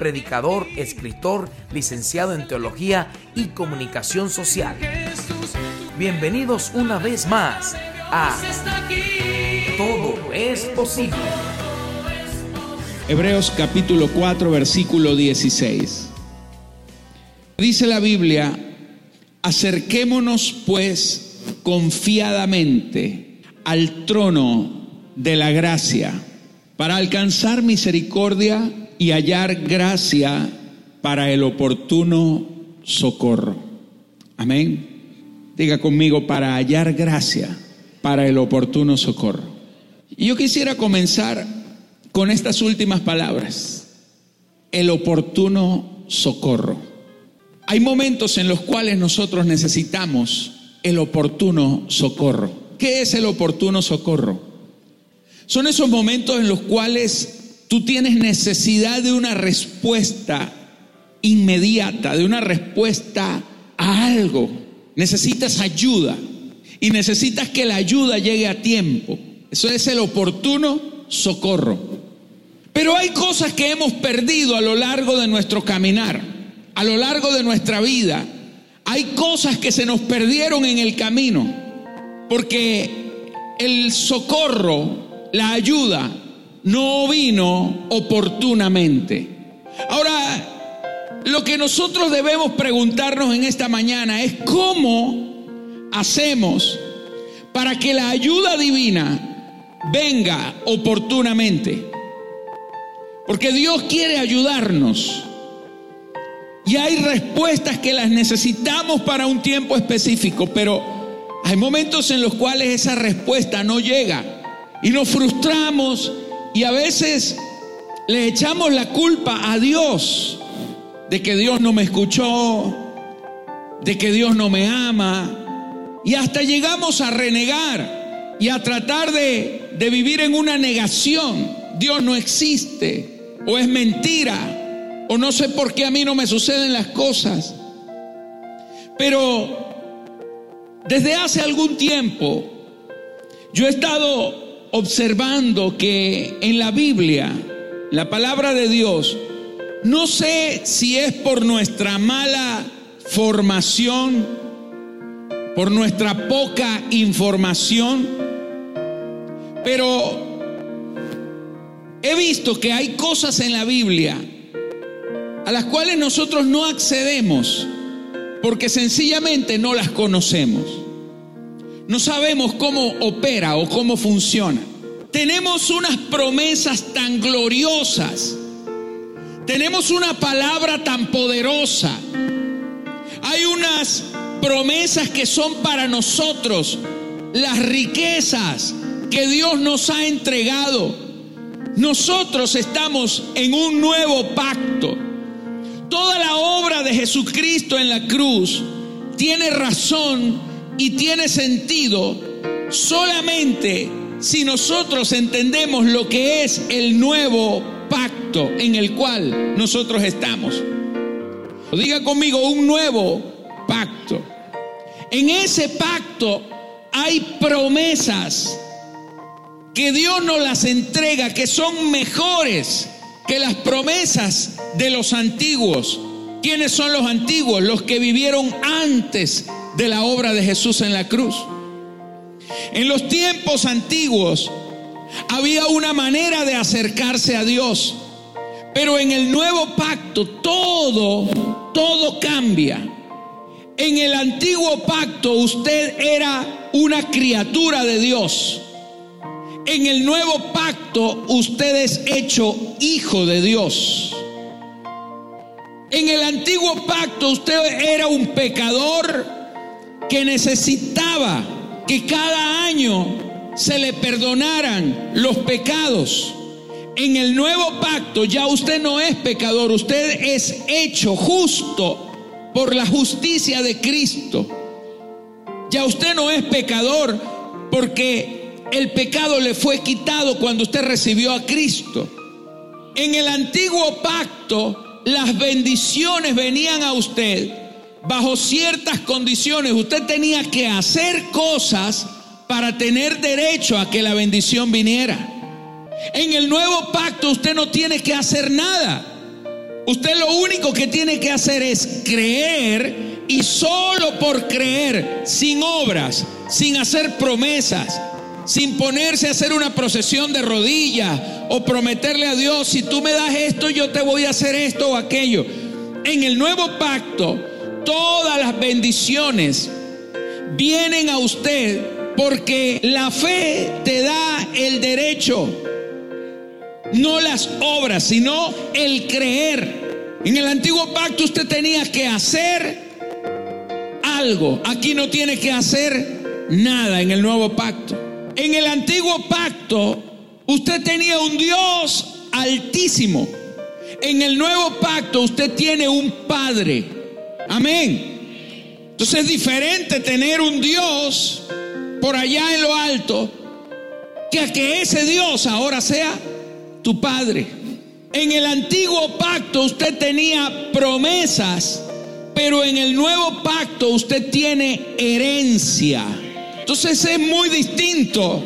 predicador, escritor, licenciado en teología y comunicación social. Bienvenidos una vez más a Todo es posible. Hebreos capítulo 4 versículo 16. Dice la Biblia, acerquémonos pues confiadamente al trono de la gracia para alcanzar misericordia y hallar gracia para el oportuno socorro. Amén. Diga conmigo, para hallar gracia para el oportuno socorro. Yo quisiera comenzar con estas últimas palabras. El oportuno socorro. Hay momentos en los cuales nosotros necesitamos el oportuno socorro. ¿Qué es el oportuno socorro? Son esos momentos en los cuales tú tienes necesidad de una respuesta inmediata, de una respuesta a algo. Necesitas ayuda y necesitas que la ayuda llegue a tiempo. Eso es el oportuno socorro. Pero hay cosas que hemos perdido a lo largo de nuestro caminar, a lo largo de nuestra vida. Hay cosas que se nos perdieron en el camino, porque el socorro la ayuda no vino oportunamente. Ahora, lo que nosotros debemos preguntarnos en esta mañana es cómo hacemos para que la ayuda divina venga oportunamente. Porque Dios quiere ayudarnos. Y hay respuestas que las necesitamos para un tiempo específico, pero hay momentos en los cuales esa respuesta no llega. Y nos frustramos y a veces le echamos la culpa a Dios de que Dios no me escuchó, de que Dios no me ama. Y hasta llegamos a renegar y a tratar de, de vivir en una negación. Dios no existe o es mentira o no sé por qué a mí no me suceden las cosas. Pero desde hace algún tiempo yo he estado observando que en la Biblia, la palabra de Dios, no sé si es por nuestra mala formación, por nuestra poca información, pero he visto que hay cosas en la Biblia a las cuales nosotros no accedemos porque sencillamente no las conocemos no sabemos cómo opera o cómo funciona. Tenemos unas promesas tan gloriosas. Tenemos una palabra tan poderosa. Hay unas promesas que son para nosotros las riquezas que Dios nos ha entregado. Nosotros estamos en un nuevo pacto. Toda la obra de Jesucristo en la cruz tiene razón y tiene sentido solamente si nosotros entendemos lo que es el nuevo pacto en el cual nosotros estamos. Diga conmigo, un nuevo pacto. En ese pacto hay promesas que Dios nos las entrega, que son mejores que las promesas de los antiguos. ¿Quiénes son los antiguos? Los que vivieron antes de la obra de Jesús en la cruz. En los tiempos antiguos había una manera de acercarse a Dios, pero en el nuevo pacto todo, todo cambia. En el antiguo pacto usted era una criatura de Dios. En el nuevo pacto usted es hecho hijo de Dios. En el antiguo pacto usted era un pecador que necesitaba que cada año se le perdonaran los pecados. En el nuevo pacto ya usted no es pecador, usted es hecho justo por la justicia de Cristo. Ya usted no es pecador porque el pecado le fue quitado cuando usted recibió a Cristo. En el antiguo pacto, las bendiciones venían a usted bajo ciertas condiciones. Usted tenía que hacer cosas para tener derecho a que la bendición viniera. En el nuevo pacto usted no tiene que hacer nada. Usted lo único que tiene que hacer es creer y solo por creer, sin obras, sin hacer promesas, sin ponerse a hacer una procesión de rodillas o prometerle a Dios, si tú me das esto, yo te voy a hacer esto o aquello. En el nuevo pacto, todas las bendiciones vienen a usted porque la fe te da el derecho no las obras, sino el creer. En el antiguo pacto usted tenía que hacer algo. Aquí no tiene que hacer nada en el nuevo pacto. En el antiguo pacto usted tenía un Dios altísimo. En el nuevo pacto usted tiene un Padre. Amén. Entonces es diferente tener un Dios por allá en lo alto que a que ese Dios ahora sea tu Padre. En el antiguo pacto usted tenía promesas, pero en el nuevo pacto usted tiene herencia. Entonces es muy distinto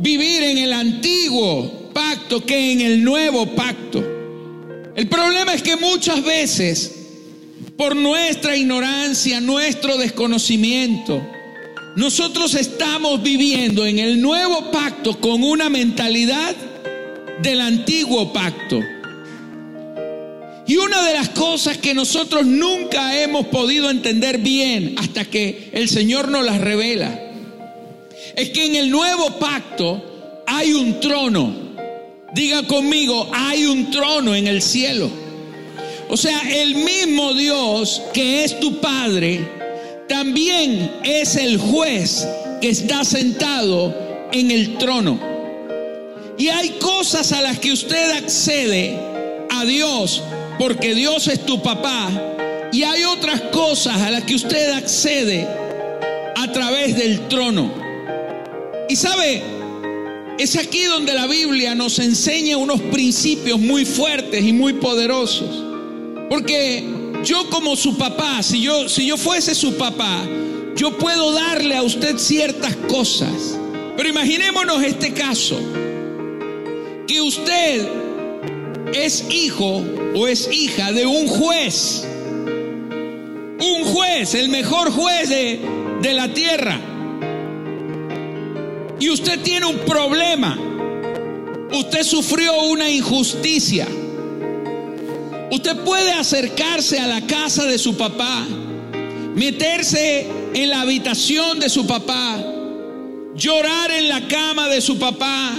vivir en el antiguo pacto que en el nuevo pacto. El problema es que muchas veces, por nuestra ignorancia, nuestro desconocimiento, nosotros estamos viviendo en el nuevo pacto con una mentalidad del antiguo pacto. Y una de las cosas que nosotros nunca hemos podido entender bien hasta que el Señor nos las revela, es que en el nuevo pacto hay un trono. Diga conmigo, hay un trono en el cielo. O sea, el mismo Dios que es tu Padre, también es el juez que está sentado en el trono. Y hay cosas a las que usted accede a Dios porque Dios es tu papá. Y hay otras cosas a las que usted accede a través del trono. Y sabe, es aquí donde la Biblia nos enseña unos principios muy fuertes y muy poderosos. Porque yo como su papá, si yo, si yo fuese su papá, yo puedo darle a usted ciertas cosas. Pero imaginémonos este caso que usted es hijo o es hija de un juez. Un juez, el mejor juez de, de la tierra. Y usted tiene un problema. Usted sufrió una injusticia. Usted puede acercarse a la casa de su papá, meterse en la habitación de su papá, llorar en la cama de su papá,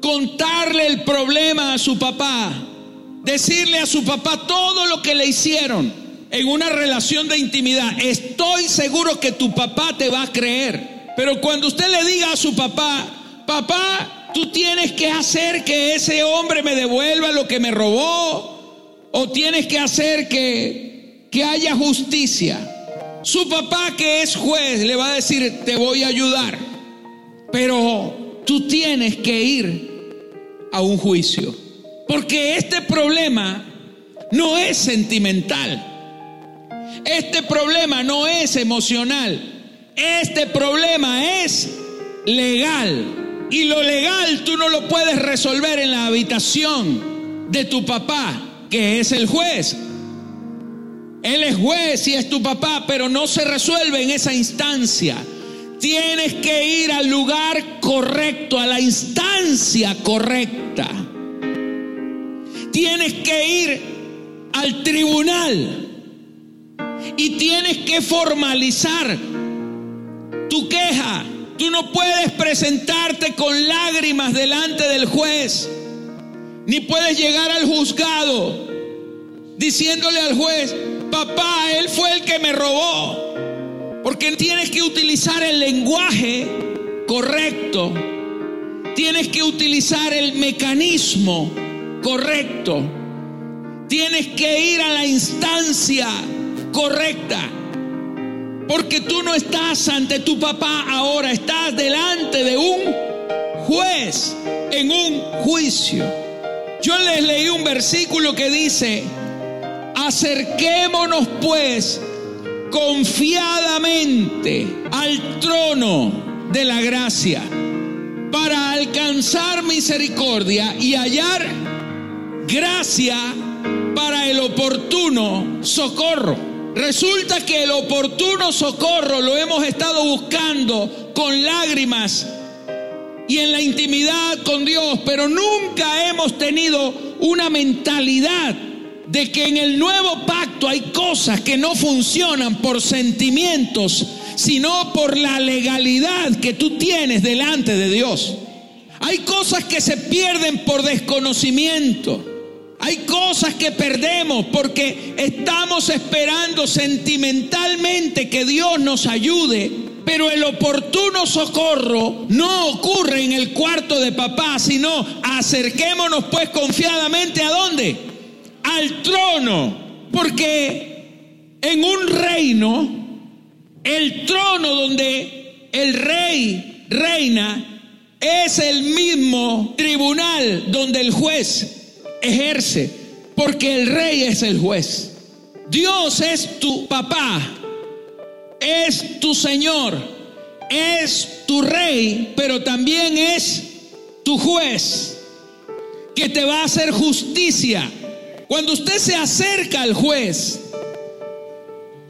contarle el problema a su papá, decirle a su papá todo lo que le hicieron en una relación de intimidad, estoy seguro que tu papá te va a creer. Pero cuando usted le diga a su papá, papá, tú tienes que hacer que ese hombre me devuelva lo que me robó, o tienes que hacer que, que haya justicia. Su papá que es juez le va a decir, te voy a ayudar, pero tú tienes que ir a un juicio. Porque este problema no es sentimental. Este problema no es emocional. Este problema es legal. Y lo legal tú no lo puedes resolver en la habitación de tu papá, que es el juez. Él es juez y es tu papá, pero no se resuelve en esa instancia. Tienes que ir al lugar correcto, a la instancia correcta. Tienes que ir al tribunal y tienes que formalizar tu queja. Tú no puedes presentarte con lágrimas delante del juez, ni puedes llegar al juzgado diciéndole al juez, papá, él fue el que me robó. Porque tienes que utilizar el lenguaje correcto. Tienes que utilizar el mecanismo correcto. Tienes que ir a la instancia correcta. Porque tú no estás ante tu papá ahora, estás delante de un juez en un juicio. Yo les leí un versículo que dice, acerquémonos pues confiadamente al trono de la gracia para alcanzar misericordia y hallar gracia para el oportuno socorro. Resulta que el oportuno socorro lo hemos estado buscando con lágrimas y en la intimidad con Dios, pero nunca hemos tenido una mentalidad de que en el nuevo pacto hay cosas que no funcionan por sentimientos, sino por la legalidad que tú tienes delante de Dios. Hay cosas que se pierden por desconocimiento. Hay cosas que perdemos porque estamos esperando sentimentalmente que Dios nos ayude, pero el oportuno socorro no ocurre en el cuarto de papá, sino acerquémonos pues confiadamente a dónde? al trono, porque en un reino, el trono donde el rey reina es el mismo tribunal donde el juez ejerce, porque el rey es el juez. Dios es tu papá, es tu Señor, es tu rey, pero también es tu juez, que te va a hacer justicia cuando usted se acerca al juez,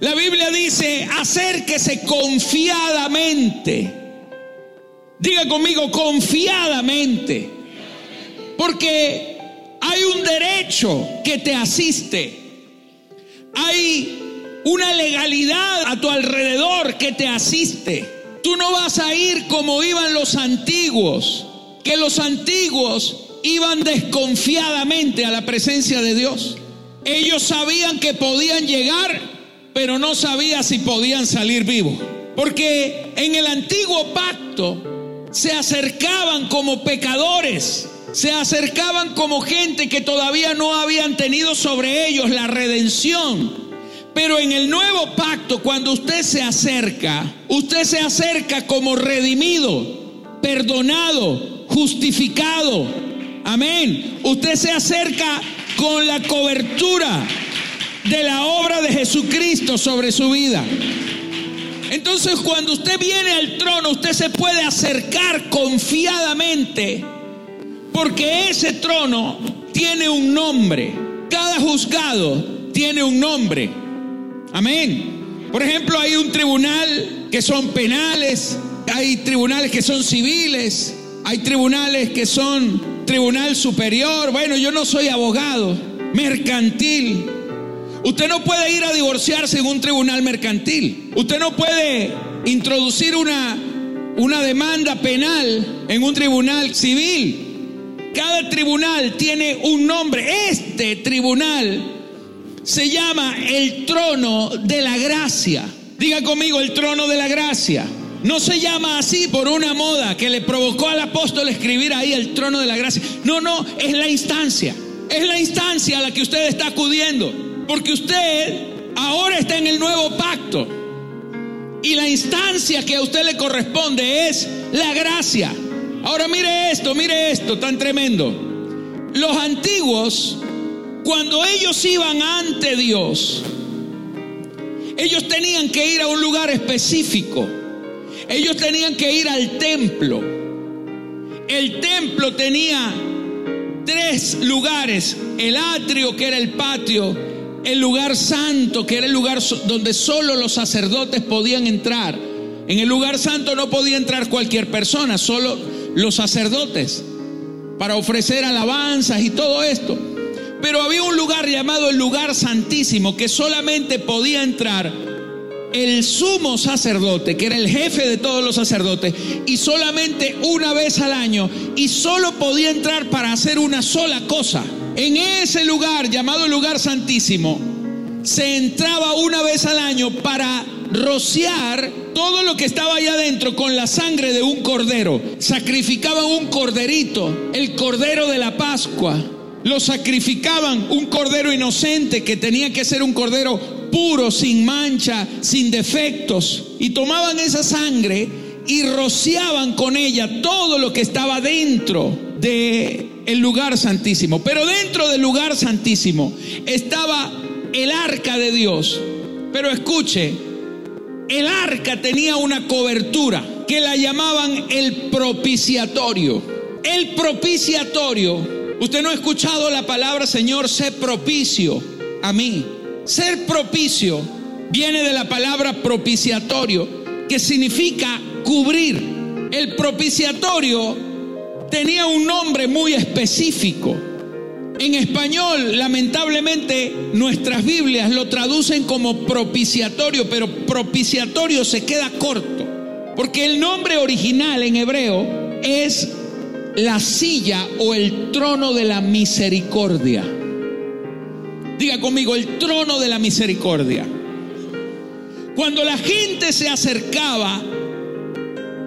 la Biblia dice, acérquese confiadamente. Diga conmigo, confiadamente. Porque hay un derecho que te asiste. Hay una legalidad a tu alrededor que te asiste. Tú no vas a ir como iban los antiguos, que los antiguos iban desconfiadamente a la presencia de Dios. Ellos sabían que podían llegar, pero no sabían si podían salir vivos. Porque en el antiguo pacto se acercaban como pecadores, se acercaban como gente que todavía no habían tenido sobre ellos la redención. Pero en el nuevo pacto, cuando usted se acerca, usted se acerca como redimido, perdonado, justificado, Amén. Usted se acerca con la cobertura de la obra de Jesucristo sobre su vida. Entonces cuando usted viene al trono, usted se puede acercar confiadamente, porque ese trono tiene un nombre. Cada juzgado tiene un nombre. Amén. Por ejemplo, hay un tribunal que son penales, hay tribunales que son civiles, hay tribunales que son tribunal superior. Bueno, yo no soy abogado, mercantil. Usted no puede ir a divorciarse en un tribunal mercantil. Usted no puede introducir una, una demanda penal en un tribunal civil. Cada tribunal tiene un nombre. Este tribunal se llama el trono de la gracia. Diga conmigo el trono de la gracia. No se llama así por una moda que le provocó al apóstol escribir ahí el trono de la gracia. No, no, es la instancia. Es la instancia a la que usted está acudiendo. Porque usted ahora está en el nuevo pacto. Y la instancia que a usted le corresponde es la gracia. Ahora mire esto, mire esto tan tremendo. Los antiguos, cuando ellos iban ante Dios, ellos tenían que ir a un lugar específico. Ellos tenían que ir al templo. El templo tenía tres lugares. El atrio, que era el patio. El lugar santo, que era el lugar donde solo los sacerdotes podían entrar. En el lugar santo no podía entrar cualquier persona, solo los sacerdotes, para ofrecer alabanzas y todo esto. Pero había un lugar llamado el lugar santísimo, que solamente podía entrar el sumo sacerdote, que era el jefe de todos los sacerdotes, y solamente una vez al año, y solo podía entrar para hacer una sola cosa. En ese lugar, llamado el lugar santísimo, se entraba una vez al año para rociar todo lo que estaba allá adentro con la sangre de un cordero. Sacrificaban un corderito, el cordero de la Pascua. Lo sacrificaban un cordero inocente que tenía que ser un cordero puro, sin mancha, sin defectos. Y tomaban esa sangre y rociaban con ella todo lo que estaba dentro de lugar santísimo. Pero dentro del lugar santísimo estaba el arca de Dios. Pero escuche, el arca tenía una cobertura que la llamaban el propiciatorio. El propiciatorio, usted no ha escuchado la palabra Señor, sé propicio a mí. Ser propicio viene de la palabra propiciatorio, que significa cubrir. El propiciatorio tenía un nombre muy específico. En español, lamentablemente, nuestras Biblias lo traducen como propiciatorio, pero propiciatorio se queda corto, porque el nombre original en hebreo es la silla o el trono de la misericordia. Diga conmigo, el trono de la misericordia. Cuando la gente se acercaba,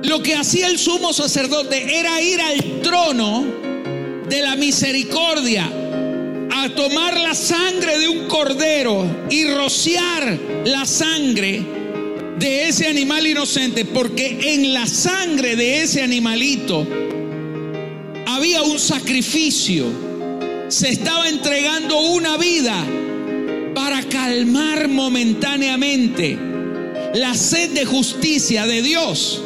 lo que hacía el sumo sacerdote era ir al trono de la misericordia a tomar la sangre de un cordero y rociar la sangre de ese animal inocente, porque en la sangre de ese animalito había un sacrificio, se estaba entregando una vida para calmar momentáneamente la sed de justicia de Dios,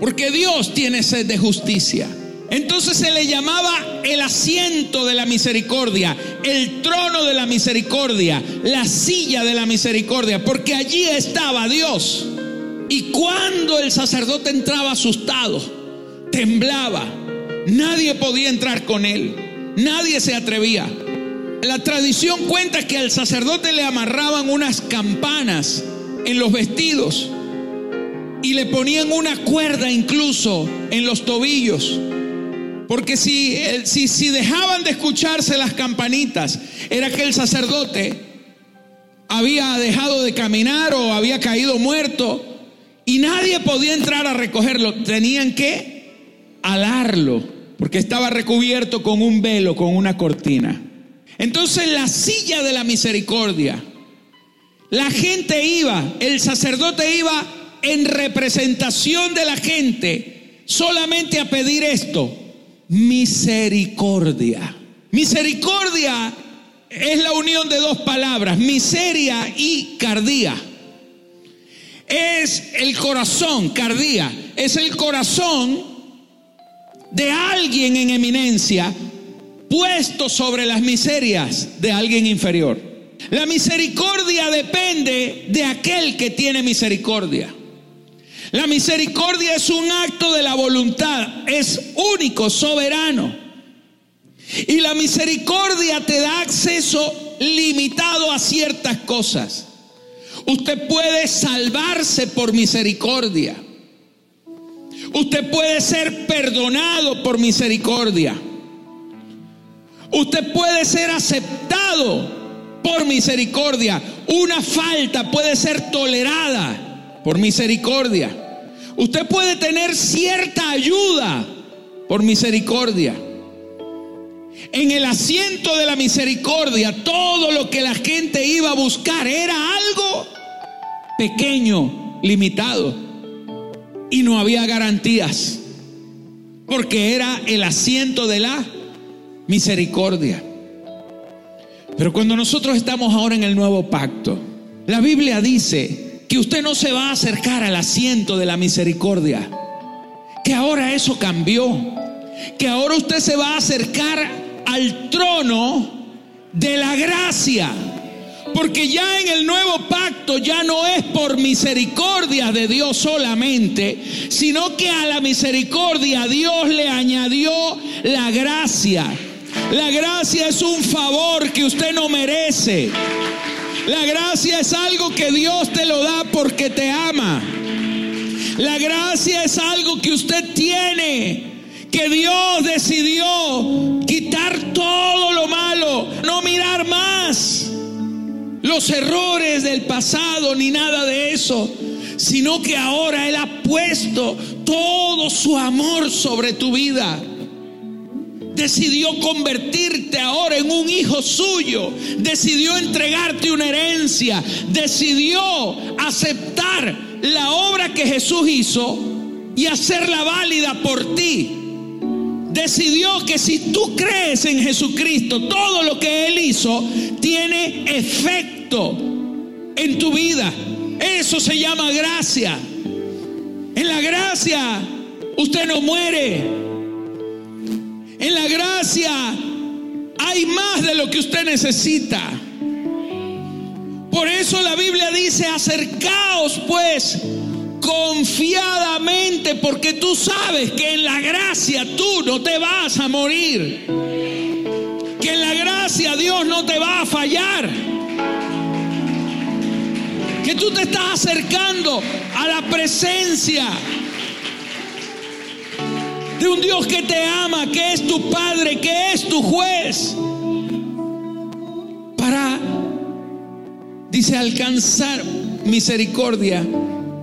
porque Dios tiene sed de justicia. Entonces se le llamaba el asiento de la misericordia, el trono de la misericordia, la silla de la misericordia, porque allí estaba Dios. Y cuando el sacerdote entraba asustado, temblaba, nadie podía entrar con él, nadie se atrevía. La tradición cuenta que al sacerdote le amarraban unas campanas en los vestidos y le ponían una cuerda incluso en los tobillos porque si, si, si dejaban de escucharse las campanitas, era que el sacerdote había dejado de caminar o había caído muerto y nadie podía entrar a recogerlo. Tenían que alarlo porque estaba recubierto con un velo, con una cortina. Entonces la silla de la misericordia, la gente iba, el sacerdote iba en representación de la gente solamente a pedir esto, misericordia. Misericordia es la unión de dos palabras, miseria y cardía. Es el corazón, cardía, es el corazón de alguien en eminencia puesto sobre las miserias de alguien inferior. La misericordia depende de aquel que tiene misericordia. La misericordia es un acto de la voluntad, es único, soberano. Y la misericordia te da acceso limitado a ciertas cosas. Usted puede salvarse por misericordia. Usted puede ser perdonado por misericordia. Usted puede ser aceptado por misericordia. Una falta puede ser tolerada por misericordia. Usted puede tener cierta ayuda por misericordia. En el asiento de la misericordia, todo lo que la gente iba a buscar era algo pequeño, limitado. Y no había garantías. Porque era el asiento de la misericordia. Pero cuando nosotros estamos ahora en el nuevo pacto, la Biblia dice que usted no se va a acercar al asiento de la misericordia, que ahora eso cambió, que ahora usted se va a acercar al trono de la gracia. Porque ya en el nuevo pacto ya no es por misericordia de Dios solamente, sino que a la misericordia Dios le añadió la gracia. La gracia es un favor que usted no merece. La gracia es algo que Dios te lo da porque te ama. La gracia es algo que usted tiene, que Dios decidió quitar todo lo malo, no mirar más los errores del pasado ni nada de eso, sino que ahora Él ha puesto todo su amor sobre tu vida. decidió convertirte ahora en un hijo suyo, decidió entregarte una herencia, decidió aceptar la obra que Jesús hizo y hacerla válida por ti. Decidió que si tú crees en Jesucristo, todo lo que Él hizo tiene efecto en tu vida. Eso se llama gracia. En la gracia usted no muere. En la gracia hay más de lo que usted necesita. Por eso la Biblia dice, acercaos pues confiadamente, porque tú sabes que en la gracia tú no te vas a morir. Que en la gracia Dios no te va a fallar. Que tú te estás acercando a la presencia de un Dios que te ama, que es tu Padre, que es tu juez, para, dice, alcanzar misericordia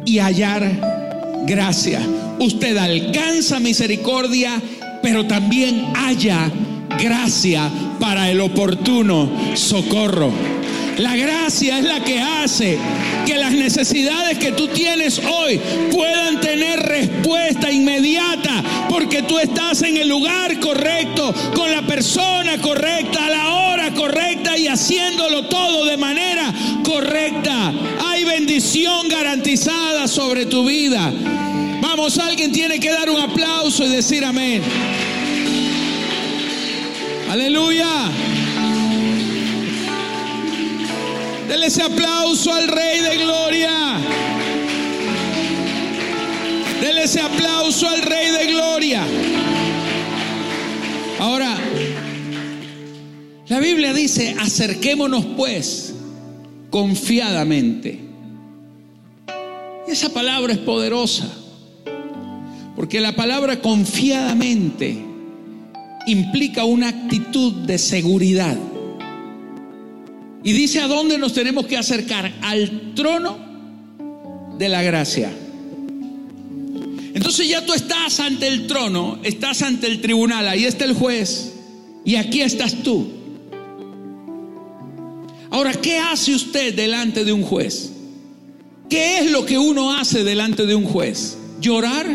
y hallar gracia. Usted alcanza misericordia, pero también haya gracia para el oportuno socorro. La gracia es la que hace que las necesidades que tú tienes hoy puedan tener respuesta inmediata, porque tú estás en el lugar correcto, con la persona correcta, a la hora correcta y haciéndolo todo de manera correcta. Hay bendición garantizada sobre tu vida. Vamos, alguien tiene que dar un aplauso y decir amén. Aleluya. Dele ese aplauso al Rey de Gloria. Dele ese aplauso al Rey de Gloria. Ahora, la Biblia dice, acerquémonos pues confiadamente. Y esa palabra es poderosa, porque la palabra confiadamente implica una actitud de seguridad. Y dice a dónde nos tenemos que acercar, al trono de la gracia. Entonces ya tú estás ante el trono, estás ante el tribunal, ahí está el juez y aquí estás tú. Ahora, ¿qué hace usted delante de un juez? ¿Qué es lo que uno hace delante de un juez? ¿Llorar?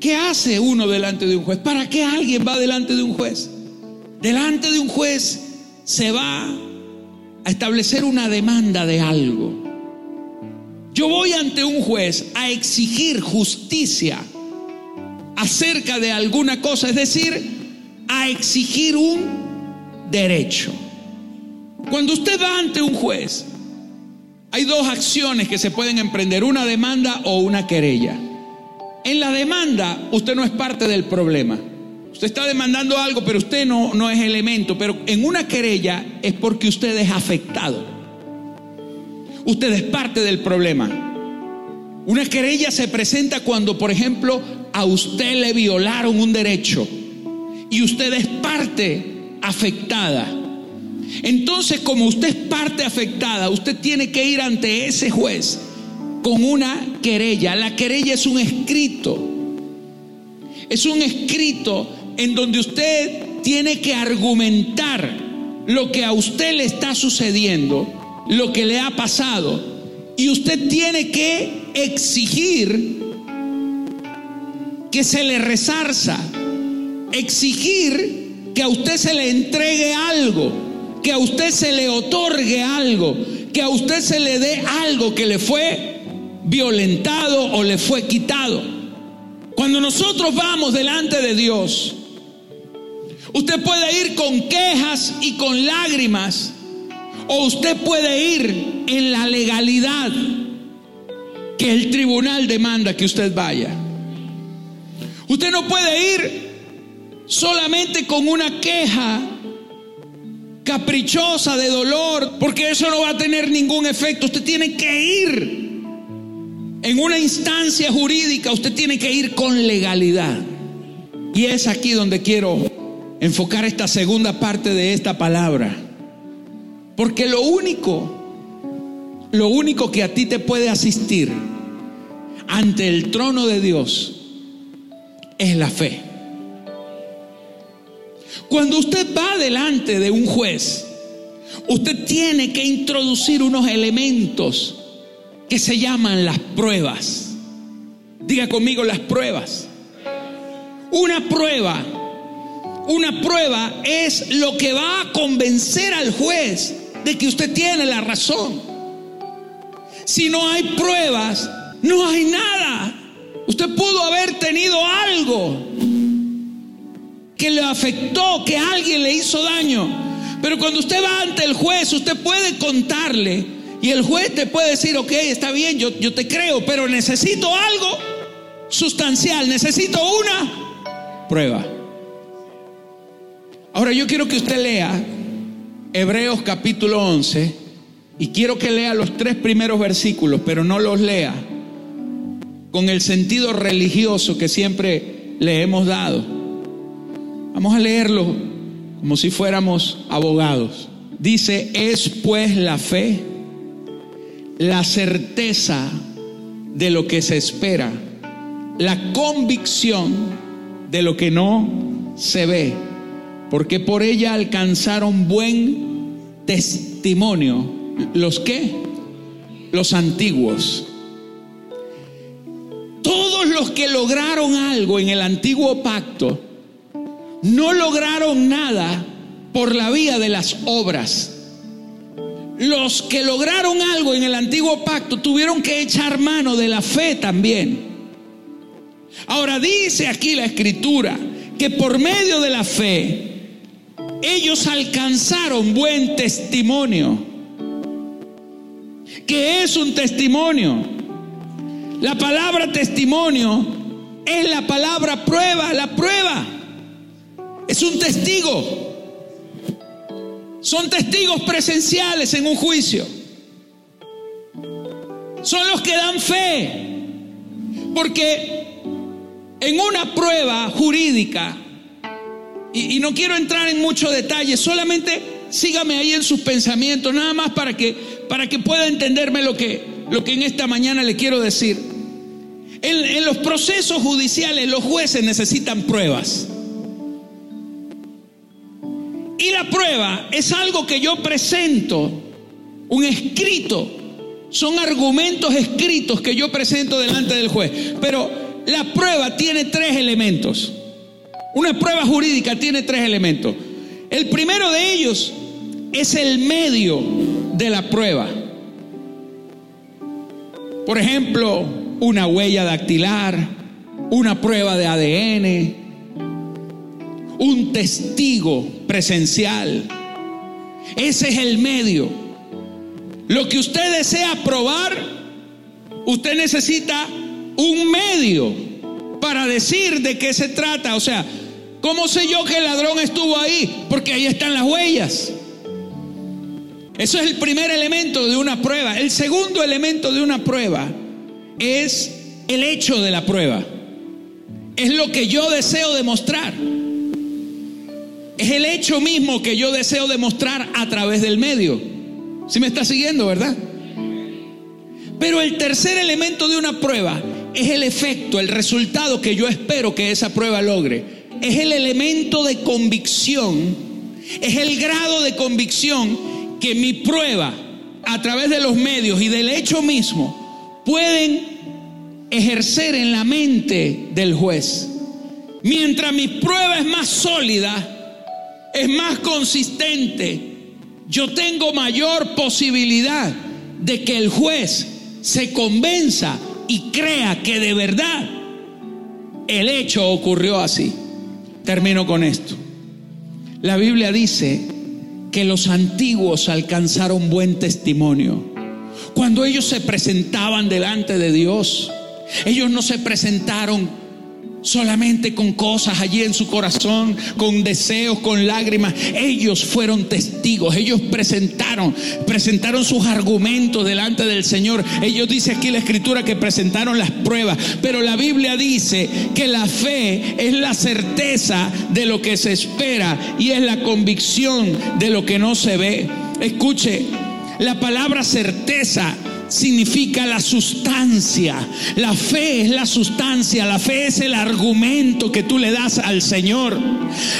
¿Qué hace uno delante de un juez? ¿Para qué alguien va delante de un juez? Delante de un juez se va a establecer una demanda de algo. Yo voy ante un juez a exigir justicia acerca de alguna cosa, es decir, a exigir un derecho. Cuando usted va ante un juez, hay dos acciones que se pueden emprender, una demanda o una querella. En la demanda usted no es parte del problema. Usted está demandando algo, pero usted no, no es elemento. Pero en una querella es porque usted es afectado. Usted es parte del problema. Una querella se presenta cuando, por ejemplo, a usted le violaron un derecho y usted es parte afectada. Entonces, como usted es parte afectada, usted tiene que ir ante ese juez con una querella. La querella es un escrito. Es un escrito en donde usted tiene que argumentar lo que a usted le está sucediendo, lo que le ha pasado, y usted tiene que exigir que se le resarza, exigir que a usted se le entregue algo, que a usted se le otorgue algo, que a usted se le dé algo que le fue violentado o le fue quitado. Cuando nosotros vamos delante de Dios, Usted puede ir con quejas y con lágrimas, o usted puede ir en la legalidad que el tribunal demanda que usted vaya. Usted no puede ir solamente con una queja caprichosa de dolor, porque eso no va a tener ningún efecto. Usted tiene que ir en una instancia jurídica, usted tiene que ir con legalidad. Y es aquí donde quiero enfocar esta segunda parte de esta palabra. Porque lo único, lo único que a ti te puede asistir ante el trono de Dios es la fe. Cuando usted va delante de un juez, usted tiene que introducir unos elementos que se llaman las pruebas. Diga conmigo las pruebas. Una prueba, una prueba es lo que va a convencer al juez de que usted tiene la razón. Si no hay pruebas, no hay nada. Usted pudo haber tenido algo que le afectó, que alguien le hizo daño. Pero cuando usted va ante el juez, usted puede contarle y el juez te puede decir, ok, está bien, yo, yo te creo, pero necesito algo sustancial, necesito una prueba. Ahora yo quiero que usted lea Hebreos capítulo 11 y quiero que lea los tres primeros versículos, pero no los lea con el sentido religioso que siempre le hemos dado. Vamos a leerlo como si fuéramos abogados. Dice, es pues la fe, la certeza de lo que se espera, la convicción de lo que no se ve, porque por ella alcanzaron buen testimonio. ¿Los qué? Los antiguos. Todos los que lograron algo en el antiguo pacto no lograron nada por la vía de las obras. Los que lograron algo en el antiguo pacto tuvieron que echar mano de la fe también. Ahora dice aquí la escritura que por medio de la fe ellos alcanzaron buen testimonio. ¿Qué es un testimonio? La palabra testimonio es la palabra prueba, la prueba. Es un testigo. Son testigos presenciales en un juicio. Son los que dan fe. Porque en una prueba jurídica, y, no quiero entrar en mucho detalle, solamente sígame ahí en sus pensamientos, nada más para que, para que pueda entenderme lo que, lo que en esta mañana le quiero decir. En, los procesos judiciales los jueces necesitan pruebas. Y la prueba es algo que yo presento, un escrito, son argumentos escritos que yo presento delante del juez. Pero la prueba tiene tres elementos. Una prueba jurídica tiene tres elementos. El primero de ellos es el medio de la prueba. Por ejemplo, una huella dactilar, una prueba de ADN, un testigo presencial. Ese es el medio. Lo que usted desea probar, usted necesita un medio para decir de qué se trata. O sea, ¿cómo sé yo que el ladrón estuvo ahí? Porque ahí están las huellas. Eso es el primer elemento de una prueba. El segundo elemento de una prueba es el hecho de la prueba. Es lo que yo deseo demostrar. Es el hecho mismo que yo deseo demostrar a través del medio. Si me está siguiendo, verdad? Pero el tercer elemento de una prueba es el efecto, el resultado que yo espero que esa prueba logre. Es el elemento de convicción, es el grado de convicción que mi prueba a través de los medios y del hecho mismo pueden ejercer en la mente del juez. Mientras mi prueba es más sólida, es más consistente, yo tengo mayor posibilidad de que el juez se convenza y crea que de verdad el hecho ocurrió así. Termino con esto. La Biblia dice que los antiguos alcanzaron buen testimonio. Cuando ellos se presentaban delante de Dios, ellos no se presentaron solamente con cosas allí en su corazón, con deseos, con lágrimas. Ellos fueron testigos, ellos presentaron, presentaron sus argumentos delante del Señor. Ellos dice aquí la escritura que presentaron las pruebas, pero la Biblia dice que la fe es la certeza de lo que se espera y es la convicción de lo que no se ve. Escuche, la palabra certeza significa la sustancia. La fe es la sustancia, la fe es el argumento que tú le das al Señor.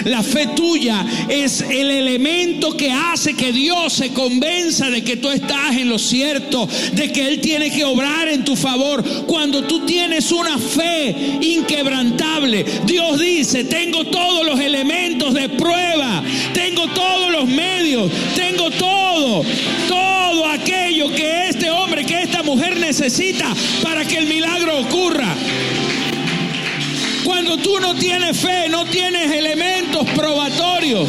La fe tuya es el elemento que hace que Dios se convenza de que tú estás en lo cierto, de que Él tiene que obrar en tu favor. Cuando tú tienes una fe inquebrantable, Dios dice, tengo todos los elementos de prueba, tengo todos los medios, tengo todo, todo aquello que este hombre que esta mujer necesita para que el milagro ocurra. Cuando tú no tienes fe, no tienes elementos probatorios.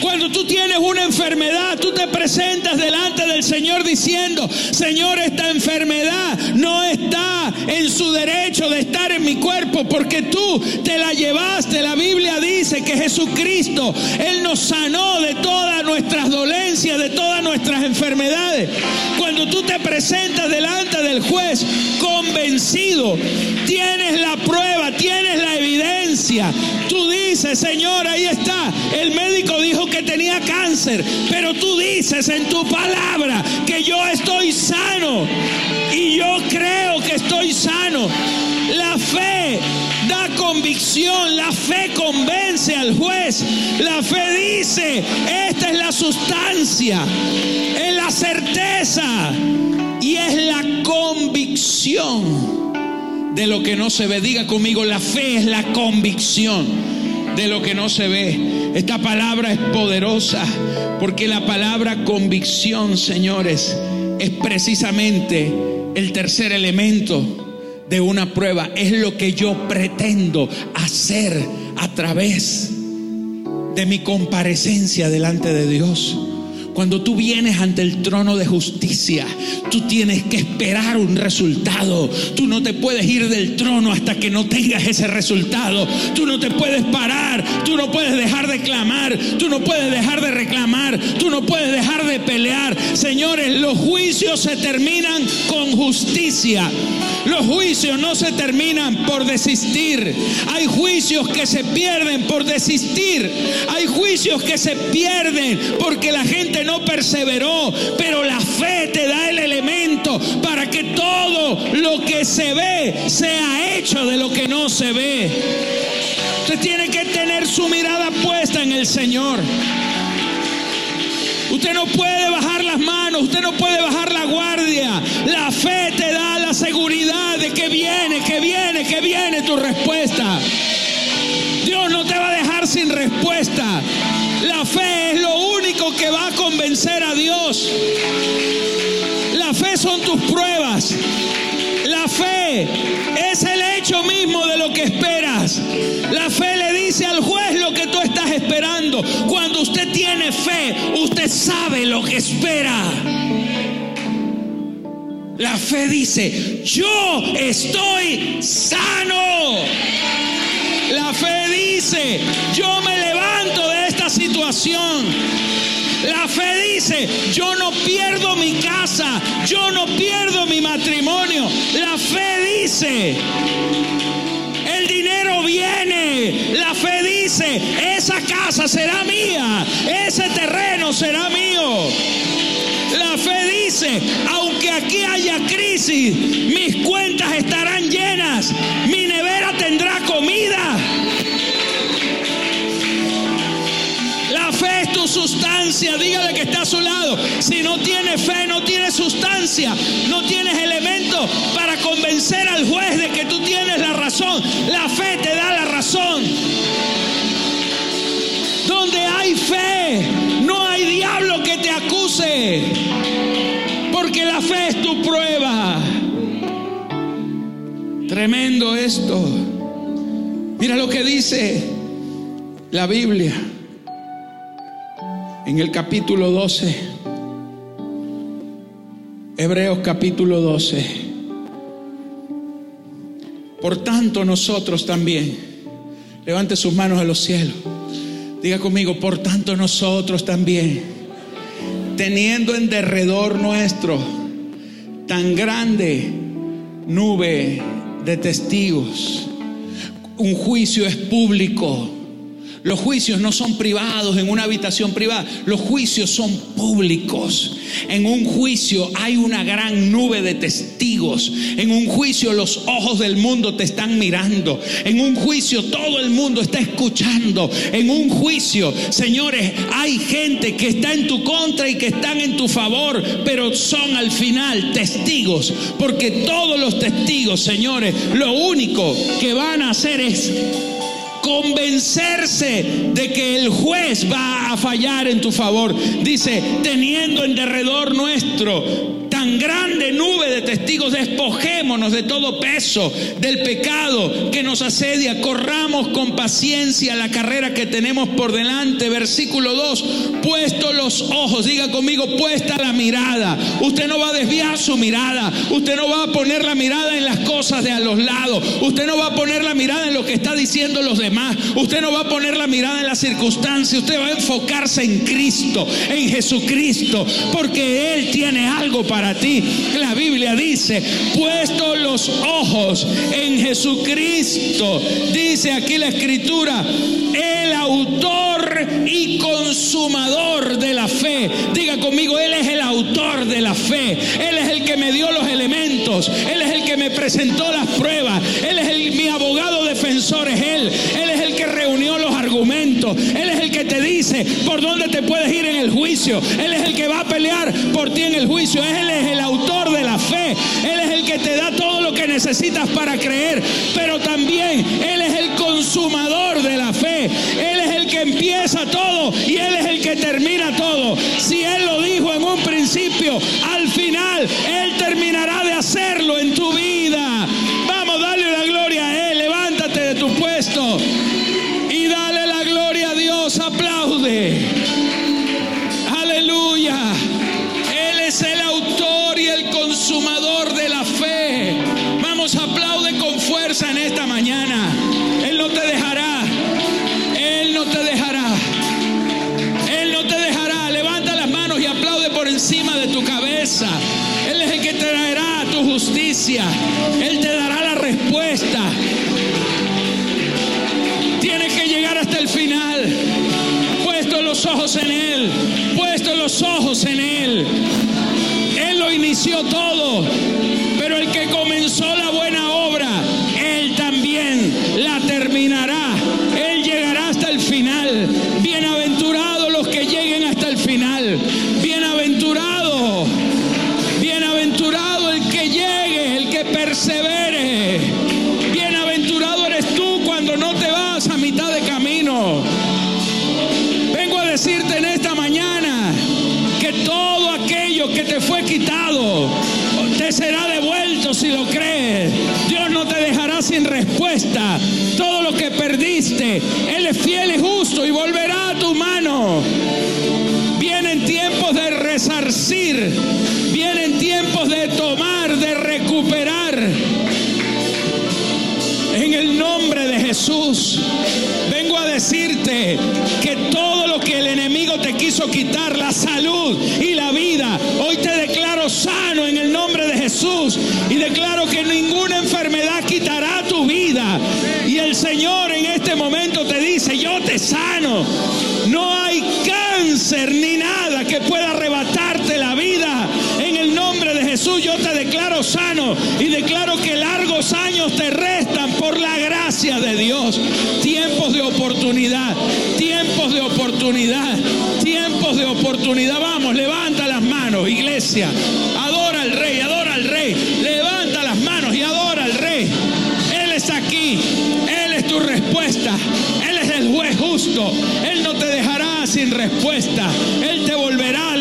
Cuando tú tienes una enfermedad, tú te presentas delante del Señor diciendo, Señor, esta enfermedad no está en su derecho de estar en mi cuerpo porque tú te la llevaste. La Biblia dice que Jesucristo, Él nos sanó de todas nuestras dolencias, de todas nuestras enfermedades. Cuando tú te presentas delante del juez convencido, tienes la prueba, tienes la evidencia. Tú dices, Señor, ahí está. El médico dijo que tenía cáncer, pero tú dices en tu palabra que yo estoy sano y yo creo que estoy sano. La fe da convicción, la fe convence al juez, la fe dice, esta es la sustancia, es la certeza y es la convicción de lo que no se ve. Diga conmigo, la fe es la convicción de lo que no se ve. Esta palabra es poderosa porque la palabra convicción, señores, es precisamente el tercer elemento de una prueba. Es lo que yo pretendo hacer a través de mi comparecencia delante de Dios. Cuando tú vienes ante el trono de justicia, tú tienes que esperar un resultado. Tú no te puedes ir del trono hasta que no tengas ese resultado. Tú no te puedes parar, tú no puedes dejar de clamar, tú no puedes dejar de reclamar, tú no puedes dejar de pelear. Señores, los juicios se terminan con justicia. Los juicios no se terminan por desistir. Hay juicios que se pierden por desistir. Hay juicios que se pierden porque la gente no perseveró. Pero la fe te da el elemento para que todo lo que se ve sea hecho de lo que no se ve. Usted tiene que tener su mirada puesta en el Señor. Usted no puede bajar las manos, usted no puede bajar la guardia. La fe te da la seguridad de que viene, que viene, que viene tu respuesta. Dios no te va a dejar sin respuesta. La fe es lo único que va a convencer a Dios. La fe son tus pruebas. La fe es el hecho mismo de lo que esperas. La fe le dice al juez lo que tú estás esperando. Cuando usted tiene fe, usted sabe lo que espera. La fe dice, yo estoy sano. La fe dice, yo me levanto La fe dice, yo no pierdo mi casa, yo no pierdo mi matrimonio. La fe dice, el dinero viene. La fe dice, esa casa será mía, ese terreno será mío. La fe dice, aunque aquí haya crisis, mis cuentas estarán llenas, mi nevera tendrá comida. Sustancia, dígale que está a su lado. Si no tienes fe, no tienes sustancia, no tienes elementos para convencer al juez de que tú tienes la razón. La fe te da la razón. Donde hay fe, no hay diablo que te acuse. Porque la fe es tu prueba. Tremendo esto. Mira lo que dice la Biblia en el capítulo 12. Hebreos capítulo 12. Por tanto nosotros también, levante sus manos a los cielos, diga conmigo, por tanto nosotros también, teniendo en derredor nuestro tan grande nube de testigos, un juicio es público, Los juicios no son privados en una habitación privada, los juicios son públicos. En un juicio hay una gran nube de testigos. En un juicio los ojos del mundo te están mirando. En un juicio todo el mundo está escuchando. En un juicio, señores, hay gente que está en tu contra y que están en tu favor, pero son al final testigos. Porque todos los testigos, señores, lo único que van a hacer es convencerse de que el juez va a fallar en tu favor. Dice, teniendo en derredor nuestro tan grande nube de testigos, despojémonos de todo peso, del pecado que nos asedia, corramos con paciencia la carrera que tenemos por delante. Versículo 2, puesto los ojos, diga conmigo, puesta la mirada. Usted no va a desviar su mirada, usted no va a poner la mirada en las cosas de a los lados, usted no va a poner la mirada en lo que está diciendo los demás. Usted no va a poner la mirada en las circunstancias, usted va a enfocarse en Cristo, en Jesucristo, porque Él tiene algo para ti. La Biblia dice, puesto los ojos en Jesucristo, dice aquí la escritura, el autor y consumador de la fe. Diga conmigo, Él es el autor de la fe. Él es el que me dio los elementos. Él es el que me presentó las pruebas. Él es el, mi abogado defensor, es Él. Él Él es el que te dice por dónde te puedes ir en el juicio. Él es el que va a pelear por ti en el juicio. Él es el autor de la fe. Él es el que te da todo lo que necesitas para creer. Pero también Él es el consumador de la fe. Él es el que empieza todo y Él es el que termina todo. Si Él lo dijo en un principio, al final Él terminará de hacerlo en tu vida. Respuesta. Tienes que llegar hasta el final. Puesto los ojos en Él. Puesto los ojos en Él. Él lo inició todo. Pero el que comenzó la años te restan por la gracia de Dios. Tiempos de oportunidad, tiempos de oportunidad, tiempos de oportunidad. Vamos, levanta las manos, iglesia. Adora al rey, adora al rey. Levanta las manos y adora al rey. Él está aquí. Él es tu respuesta. Él es el juez justo. Él no te dejará sin respuesta. Él te volverá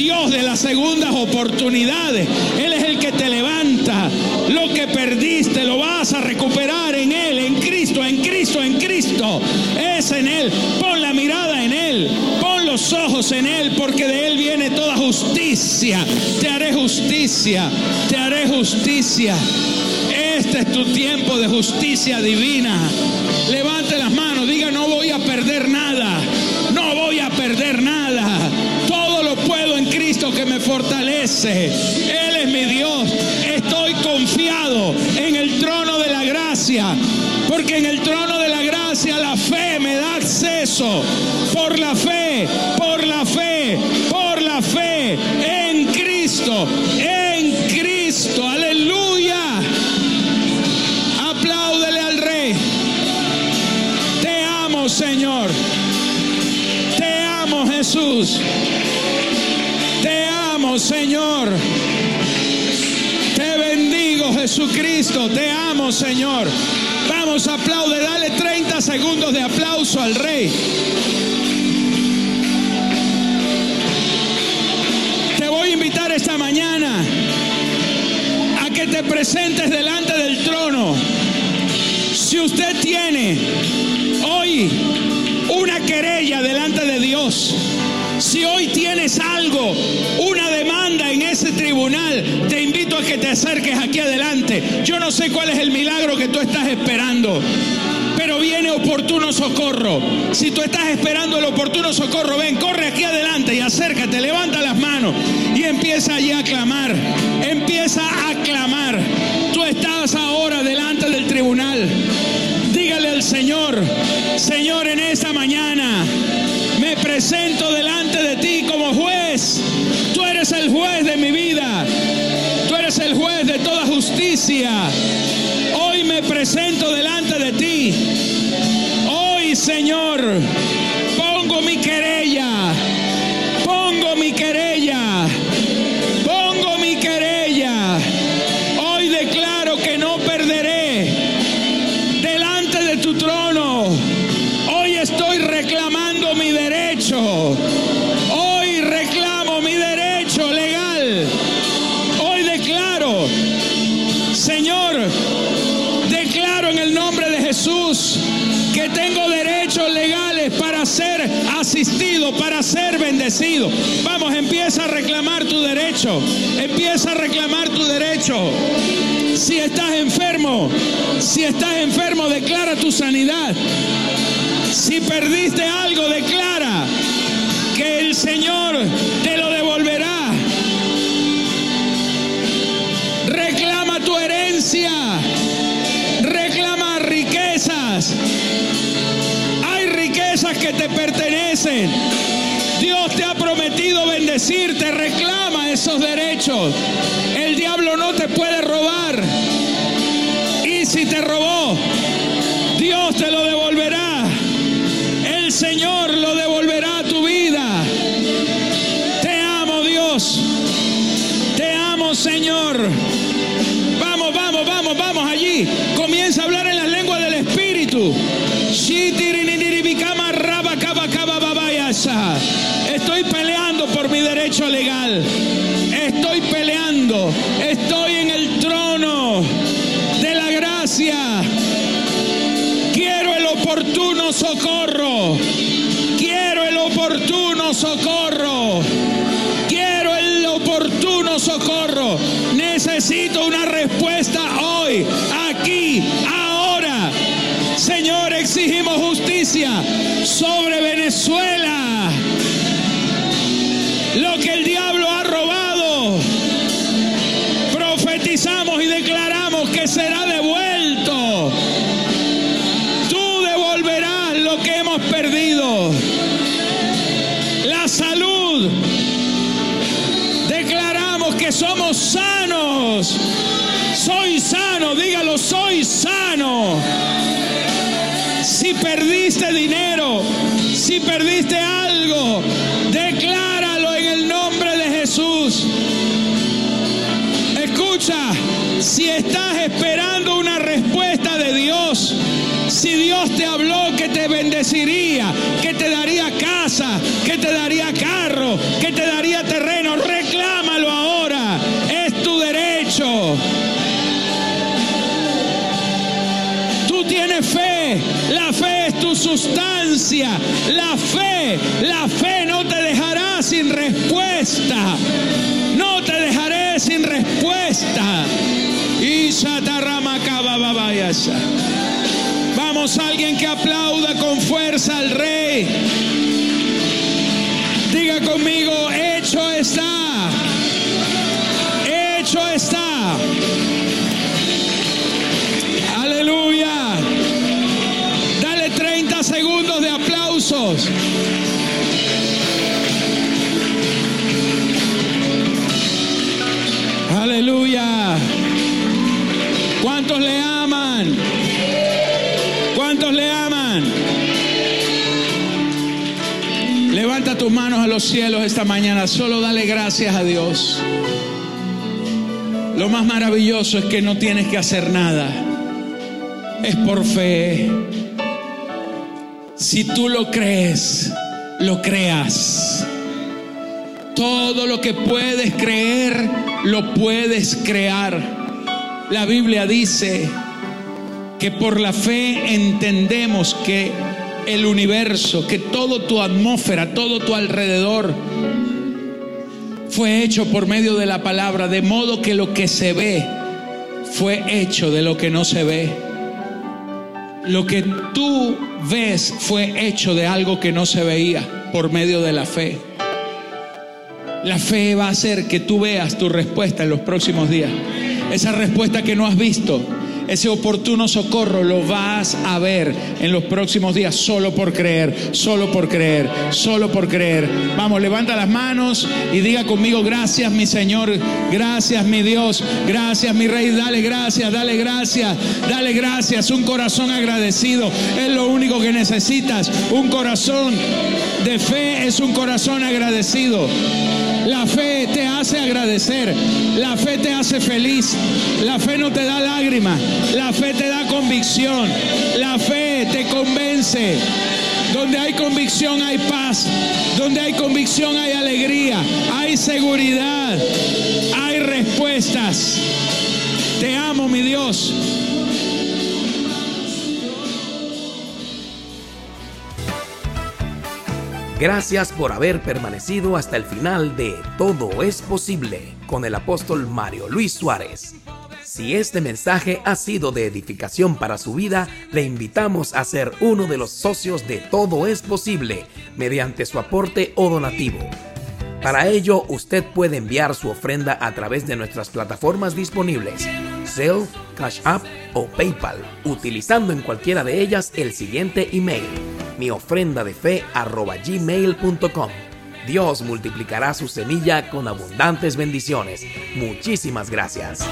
Dios de las segundas oportunidades. Él es el que te levanta. Lo que perdiste lo vas a recuperar en Él, en Cristo, en Cristo, en Cristo. Es en Él. Pon la mirada en Él. Pon los ojos en Él, porque de Él viene toda justicia. Te haré justicia. Te haré justicia. Este es tu tiempo de justicia divina. Levante fortalece. Él es mi Dios. Estoy confiado en el trono de la gracia. Porque en el trono de la gracia la fe me da acceso. Por la fe, por la fe, por la fe en Cristo, en Cristo. Aleluya. Apláudele al Rey. Te amo, Señor. Te amo, Jesús. Señor. Te bendigo, Jesucristo. Te amo, Señor. Vamos, aplaude. Dale 30 segundos de aplauso al Rey. Te voy a invitar esta mañana a que te presentes delante del trono. Si usted tiene hoy una querella delante de Dios, si hoy tienes algo, una demanda en ese tribunal, te invito a que te acerques aquí adelante. Yo no sé cuál es el milagro que tú estás esperando, pero viene oportuno socorro. Si tú estás esperando el oportuno socorro, ven, corre aquí adelante y acércate, levanta las manos y empieza allí a clamar. Empieza a clamar. Tú estás ahora delante del tribunal. Dígale al Señor, Señor, en esta mañana presento delante de ti como juez. Tú eres el juez de mi vida. Tú eres el juez de toda justicia. Hoy me presento delante de ti. Hoy, Señor, pongo mi querella. Pongo mi querella. Para ser bendecido. Vamos, empieza a reclamar tu derecho. Empieza a reclamar tu derecho. Si estás enfermo, si estás enfermo, declara tu sanidad. Si perdiste algo, declara que el Señor te lo devolverá. Reclama tu herencia. Riquezas que te pertenecen. Dios te ha prometido bendecirte. Reclama esos derechos. El diablo no te puede robar. Y si te robó, Dios te lo devolverá. El Señor lo devolverá a tu vida. Te amo Dios. Te amo Señor. Derecho legal. Estoy peleando. Estoy en el trono de la gracia. Quiero el oportuno socorro. Quiero el oportuno socorro. Quiero el oportuno socorro. Necesito una respuesta hoy, aquí, ahora. Señor, exigimos justicia sobre Venezuela. Somos sanos. Soy sano, dígalo, soy sano. Si perdiste dinero, si perdiste algo, decláralo en el nombre de Jesús. Escucha, si estás esperando una respuesta de Dios, si Dios te habló que te bendeciría, que te daría casa, que te daría carro, que te daría tu sustancia, la fe, la fe no te dejará sin respuesta, no te dejaré sin respuesta. Vamos, alguien que aplauda con fuerza al rey. Diga conmigo, hecho está, tus manos a los cielos esta mañana, solo dale gracias a Dios. Lo más maravilloso es que no tienes que hacer nada. Es por fe. Si tú lo crees, lo creas. Todo lo que puedes creer, lo puedes crear. La Biblia dice que por la fe entendemos que el universo, que todo tu atmósfera, todo tu alrededor fue hecho por medio de la palabra, de modo que lo que se ve fue hecho de lo que no se ve. Lo que tú ves fue hecho de algo que no se veía por medio de la fe. La fe va a hacer que tú veas tu respuesta en los próximos días. Esa respuesta que no has visto, ese oportuno socorro lo vas a ver en los próximos días solo por creer, solo por creer, solo por creer. Vamos, levanta las manos y diga conmigo, gracias mi Señor, gracias mi Dios, gracias mi Rey, dale gracias, dale gracias, dale gracias, un corazón agradecido es lo único que necesitas, un corazón de fe es un corazón agradecido. La fe te hace agradecer, la fe te hace feliz, la fe no te da lágrimas, la fe te da convicción, la fe te convence. Donde hay convicción hay paz, donde hay convicción hay alegría, hay seguridad, hay respuestas. Te amo, mi Dios. Gracias por haber permanecido hasta el final de Todo es posible con el apóstol Mario Luis Suárez. Si este mensaje ha sido de edificación para su vida, le invitamos a ser uno de los socios de Todo es posible mediante su aporte o donativo. Para ello, usted puede enviar su ofrenda a través de nuestras plataformas disponibles, Zelle, Cash App o PayPal, utilizando en cualquiera de ellas el siguiente email mi ofrenda de fe arroba gmail.com. Dios multiplicará su semilla con abundantes bendiciones. Muchísimas gracias.